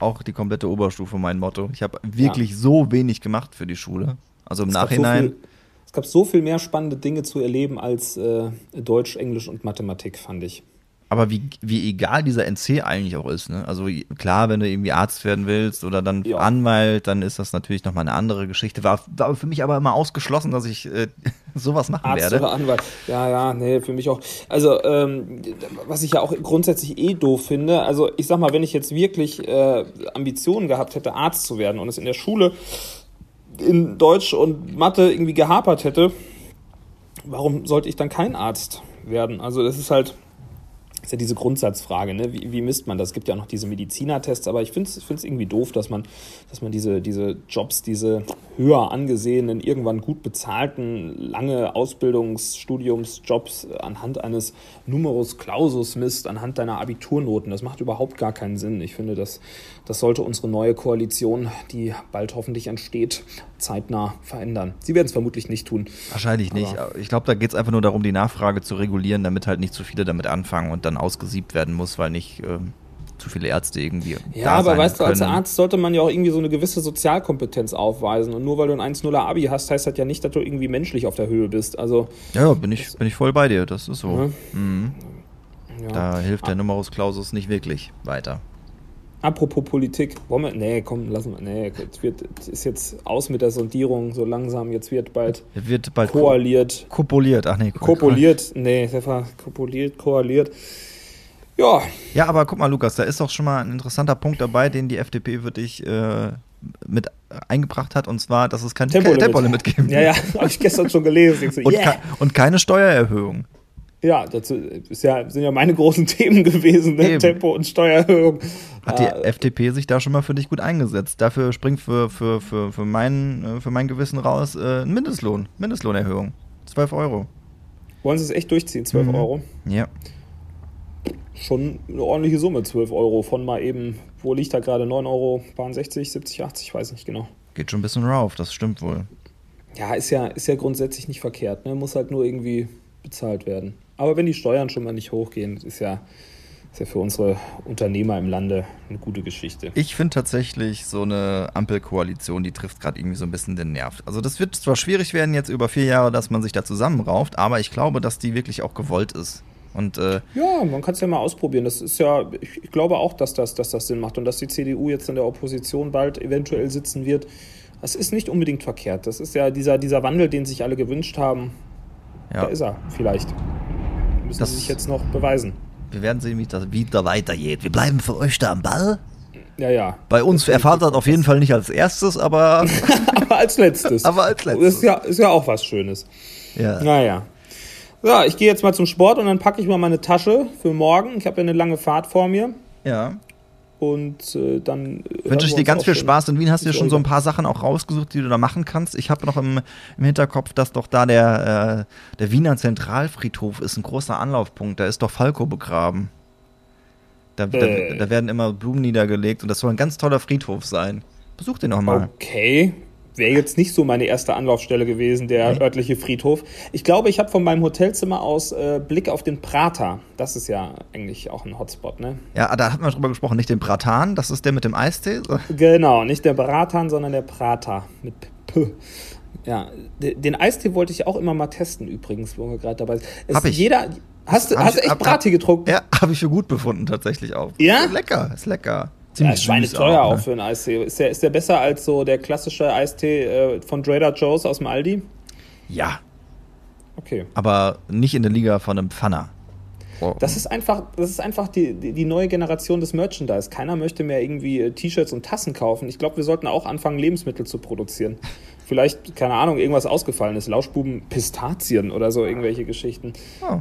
auch die komplette Oberstufe mein Motto. Ich habe wirklich ja. so wenig gemacht für die Schule. Also im es Nachhinein. Gab so viel, es gab so viel mehr spannende Dinge zu erleben als äh, Deutsch, Englisch und Mathematik, fand ich aber wie, wie egal dieser NC eigentlich auch ist. Ne? Also klar, wenn du irgendwie Arzt werden willst oder dann ja. Anwalt, dann ist das natürlich nochmal eine andere Geschichte. War, war für mich aber immer ausgeschlossen, dass ich äh, sowas machen Arzt werde. Oder Anwalt. Ja, ja, nee, für mich auch. Also, ähm, was ich ja auch grundsätzlich eh doof finde, also ich sag mal, wenn ich jetzt wirklich äh, Ambitionen gehabt hätte, Arzt zu werden und es in der Schule in Deutsch und Mathe irgendwie gehapert hätte, warum sollte ich dann kein Arzt werden? Also das ist halt ist ja diese Grundsatzfrage, ne? wie, wie misst man das? Es gibt ja auch noch diese Medizinertests, aber ich finde es irgendwie doof, dass man, dass man diese, diese Jobs, diese höher angesehenen, irgendwann gut bezahlten, lange Ausbildungsstudiumsjobs anhand eines Numerus Clausus misst, anhand deiner Abiturnoten. Das macht überhaupt gar keinen Sinn. Ich finde, das, das sollte unsere neue Koalition, die bald hoffentlich entsteht, zeitnah verändern. Sie werden es vermutlich nicht tun. Wahrscheinlich nicht. Ich glaube, da geht es einfach nur darum, die Nachfrage zu regulieren, damit halt nicht zu viele damit anfangen und dann ausgesiebt werden muss, weil nicht äh, zu viele Ärzte irgendwie. Ja, aber weißt können. du, als Arzt sollte man ja auch irgendwie so eine gewisse Sozialkompetenz aufweisen. Und nur weil du ein 1-0er Abi hast, heißt das ja nicht, dass du irgendwie menschlich auf der Höhe bist. Also, ja, bin ich, bin ich voll bei dir. Das ist so. Ja. Mhm. Ja. Da hilft der Numerus Clausus nicht wirklich weiter. Apropos Politik, wollen wir, nee, komm, lassen wir, nee, es wird, ist jetzt aus mit der Sondierung so langsam, jetzt wird bald, wird bald koaliert. Ko kopuliert, ach nee. Kopuliert, nee, kopuliert, koaliert. Ja. Ja, aber guck mal, Lukas, da ist doch schon mal ein interessanter Punkt dabei, den die FDP wirklich äh, mit eingebracht hat, und zwar, dass es kein Tempolimit, Tempolimit geben Ja, ja, habe ich gestern schon gelesen. So, und, yeah. ke und keine Steuererhöhung. Ja, das ist ja, sind ja meine großen Themen gewesen, ne? Tempo und Steuererhöhung. Hat die äh, FDP sich da schon mal für dich gut eingesetzt? Dafür springt für, für, für, für, mein, äh, für mein Gewissen raus äh, ein Mindestlohn, Mindestlohnerhöhung. 12 Euro. Wollen Sie es echt durchziehen, 12 mhm. Euro? Ja. Schon eine ordentliche Summe, 12 Euro. Von mal eben, wo liegt da gerade? 9 Euro, waren 60, 70, 80, ich weiß nicht genau. Geht schon ein bisschen rauf, das stimmt wohl. Ja, ist ja, ist ja grundsätzlich nicht verkehrt. Ne? Muss halt nur irgendwie bezahlt werden. Aber wenn die Steuern schon mal nicht hochgehen, ist ja, ist ja für unsere Unternehmer im Lande eine gute Geschichte. Ich finde tatsächlich so eine Ampelkoalition, die trifft gerade irgendwie so ein bisschen den Nerv. Also das wird zwar schwierig werden jetzt über vier Jahre, dass man sich da zusammenrauft, aber ich glaube, dass die wirklich auch gewollt ist. Und, äh, ja, man kann es ja mal ausprobieren. Das ist ja, ich, ich, glaube auch, dass das, dass das Sinn macht und dass die CDU jetzt in der Opposition bald eventuell sitzen wird. Das ist nicht unbedingt verkehrt. Das ist ja dieser, dieser Wandel, den sich alle gewünscht haben. Ja. Da ist er vielleicht müssen das, sie sich jetzt noch beweisen. Wir werden sehen, wie das wieder weitergeht. Wir bleiben für euch da am Ball. Ja, ja. Bei uns erfahrt das auf jeden Fall nicht als erstes, aber. aber als letztes. aber als letztes. Das ist ja, ist ja auch was Schönes. Ja. Naja. Ja, ich gehe jetzt mal zum Sport und dann packe ich mal meine Tasche für morgen. Ich habe ja eine lange Fahrt vor mir. Ja. Und äh, dann. Wünsche ich dir ganz viel Spaß. In Wien hast du dir schon so ein paar Sachen auch rausgesucht, die du da machen kannst. Ich habe noch im, im, Hinterkopf, dass doch da der, äh, der Wiener Zentralfriedhof ist ein großer Anlaufpunkt. Da ist doch Falco begraben. Da, äh. da, da werden immer Blumen niedergelegt und das soll ein ganz toller Friedhof sein. Besuch den noch mal. Okay, wäre jetzt nicht so meine erste Anlaufstelle gewesen, der okay. örtliche Friedhof. Ich glaube, ich habe von meinem Hotelzimmer aus äh, Blick auf den Prater. Das ist ja eigentlich auch ein Hotspot, ne? Ja, da hatten wir drüber gesprochen. Nicht den Pratan, das ist der mit dem Eistee. Genau, nicht der Bratan, sondern der Prater mit P. Ja, den Eistee wollte ich auch immer mal testen übrigens, wo wir gerade dabei sind. Hab ich. Jeder, hast du hast echt Brattee getrunken? Ja, habe ich für gut befunden tatsächlich auch. Ja? Ist lecker, ist lecker. Ziemlich ja, teuer auch, ne? für einen Eistee. Ist der, ist der besser als so der klassische Eistee äh, von Trader Joe's aus dem Aldi? Ja. Okay. Aber nicht in der Liga von einem Pfanner. oh. das ist einfach, das ist einfach die, die, die, neue Generation des Merchandise. Keiner möchte mehr irgendwie äh, T-Shirts und Tassen kaufen. Ich glaube, wir sollten auch anfangen, Lebensmittel zu produzieren. Vielleicht, keine Ahnung, irgendwas ausgefallen ist. Lauschbuben Pistazien oder so, irgendwelche Geschichten. Oh,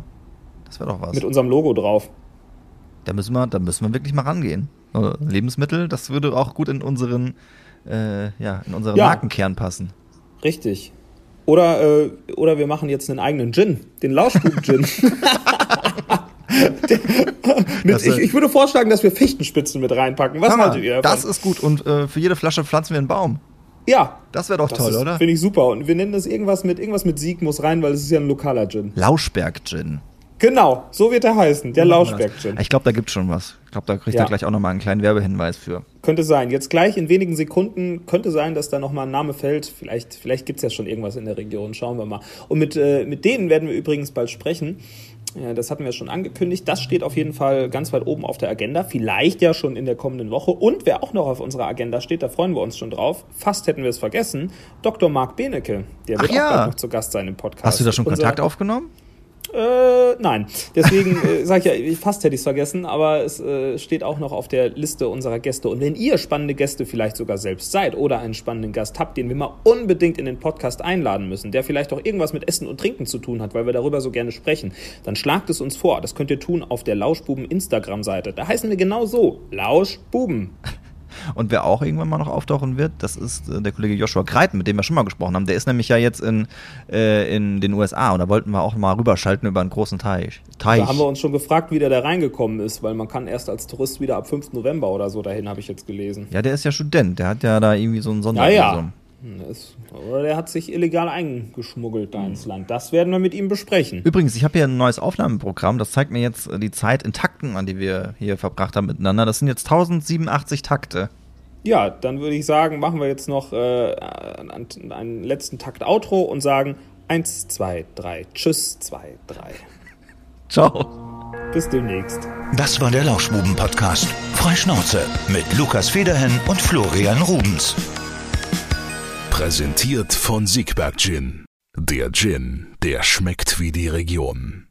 das wäre doch was. Mit unserem Logo drauf. Da müssen wir, da müssen wir wirklich mal rangehen. Äh, Lebensmittel, das würde auch gut in unseren, äh, ja, in unseren ja. Markenkern passen. Richtig. Oder, äh, oder wir machen jetzt einen eigenen Gin, den Lauschbuben-Gin. ich, ich, würde vorschlagen, dass wir Fichtenspitzen mit reinpacken. Was haltet ihr davon? Das ist gut und äh, für jede Flasche pflanzen wir einen Baum. Ja. Das wäre doch das toll, ist, oder? Finde ich super. Und wir nennen das irgendwas mit irgendwas mit Sieg muss rein, weil es ist ja ein lokaler Gin. Lauschberg-Gin. Genau, so wird er heißen, der Lauschberg-Gin. Ich glaube, da gibt es schon was. Ich glaube, da kriegt ja. er gleich auch nochmal einen kleinen Werbehinweis für. Könnte sein. Jetzt gleich in wenigen Sekunden könnte sein, dass da nochmal ein Name fällt. Vielleicht, vielleicht gibt es ja schon irgendwas in der Region. Schauen wir mal. Und mit, äh, mit denen werden wir übrigens bald sprechen. Ja, das hatten wir schon angekündigt. Das steht auf jeden Fall ganz weit oben auf der Agenda. Vielleicht ja schon in der kommenden Woche. Und wer auch noch auf unserer Agenda steht, da freuen wir uns schon drauf. Fast hätten wir es vergessen. Dr. Marc Benecke. Der wird Ach ja. auch noch zu Gast sein im Podcast. Hast du da schon Unser, Kontakt aufgenommen? Äh, nein. Deswegen äh, sage ich ja, fast hätte ich es vergessen, aber es äh, steht auch noch auf der Liste unserer Gäste. Und wenn ihr spannende Gäste vielleicht sogar selbst seid oder einen spannenden Gast habt, den wir mal unbedingt in den Podcast einladen müssen, der vielleicht auch irgendwas mit Essen und Trinken zu tun hat, weil wir darüber so gerne sprechen, dann schlagt es uns vor. Das könnt ihr tun auf der Lauschbuben Instagram-Seite. Da heißen wir genau so. Lauschbuben. Und wer auch irgendwann mal noch auftauchen wird, das ist äh, der Kollege Joshua Greiten, mit dem wir schon mal gesprochen haben. Der ist nämlich ja jetzt in, äh, in den USA und da wollten wir auch mal rüberschalten über einen großen Teich. Teich. Da haben wir uns schon gefragt, wie der da reingekommen ist, weil man kann erst als Tourist wieder ab 5. November oder so dahin, habe ich jetzt gelesen. Ja, der ist ja Student, der hat ja da irgendwie so ein Sondervisum. Ja, das, oder der hat sich illegal eingeschmuggelt da ins Land. Das werden wir mit ihm besprechen. Übrigens, ich habe hier ein neues Aufnahmeprogramm. Das zeigt mir jetzt die Zeit in Takten an, die wir hier verbracht haben miteinander. Das sind jetzt 1087 Takte. Ja, dann würde ich sagen, machen wir jetzt noch äh, einen, einen letzten Takt Outro und sagen 1, 2, 3. Tschüss, 2, 3. Ciao. Bis demnächst. Das war der Lauschbuben-Podcast. Freischnauze mit Lukas Federhen und Florian Rubens. Präsentiert von Siegberg Gin. Der Gin, der schmeckt wie die Region.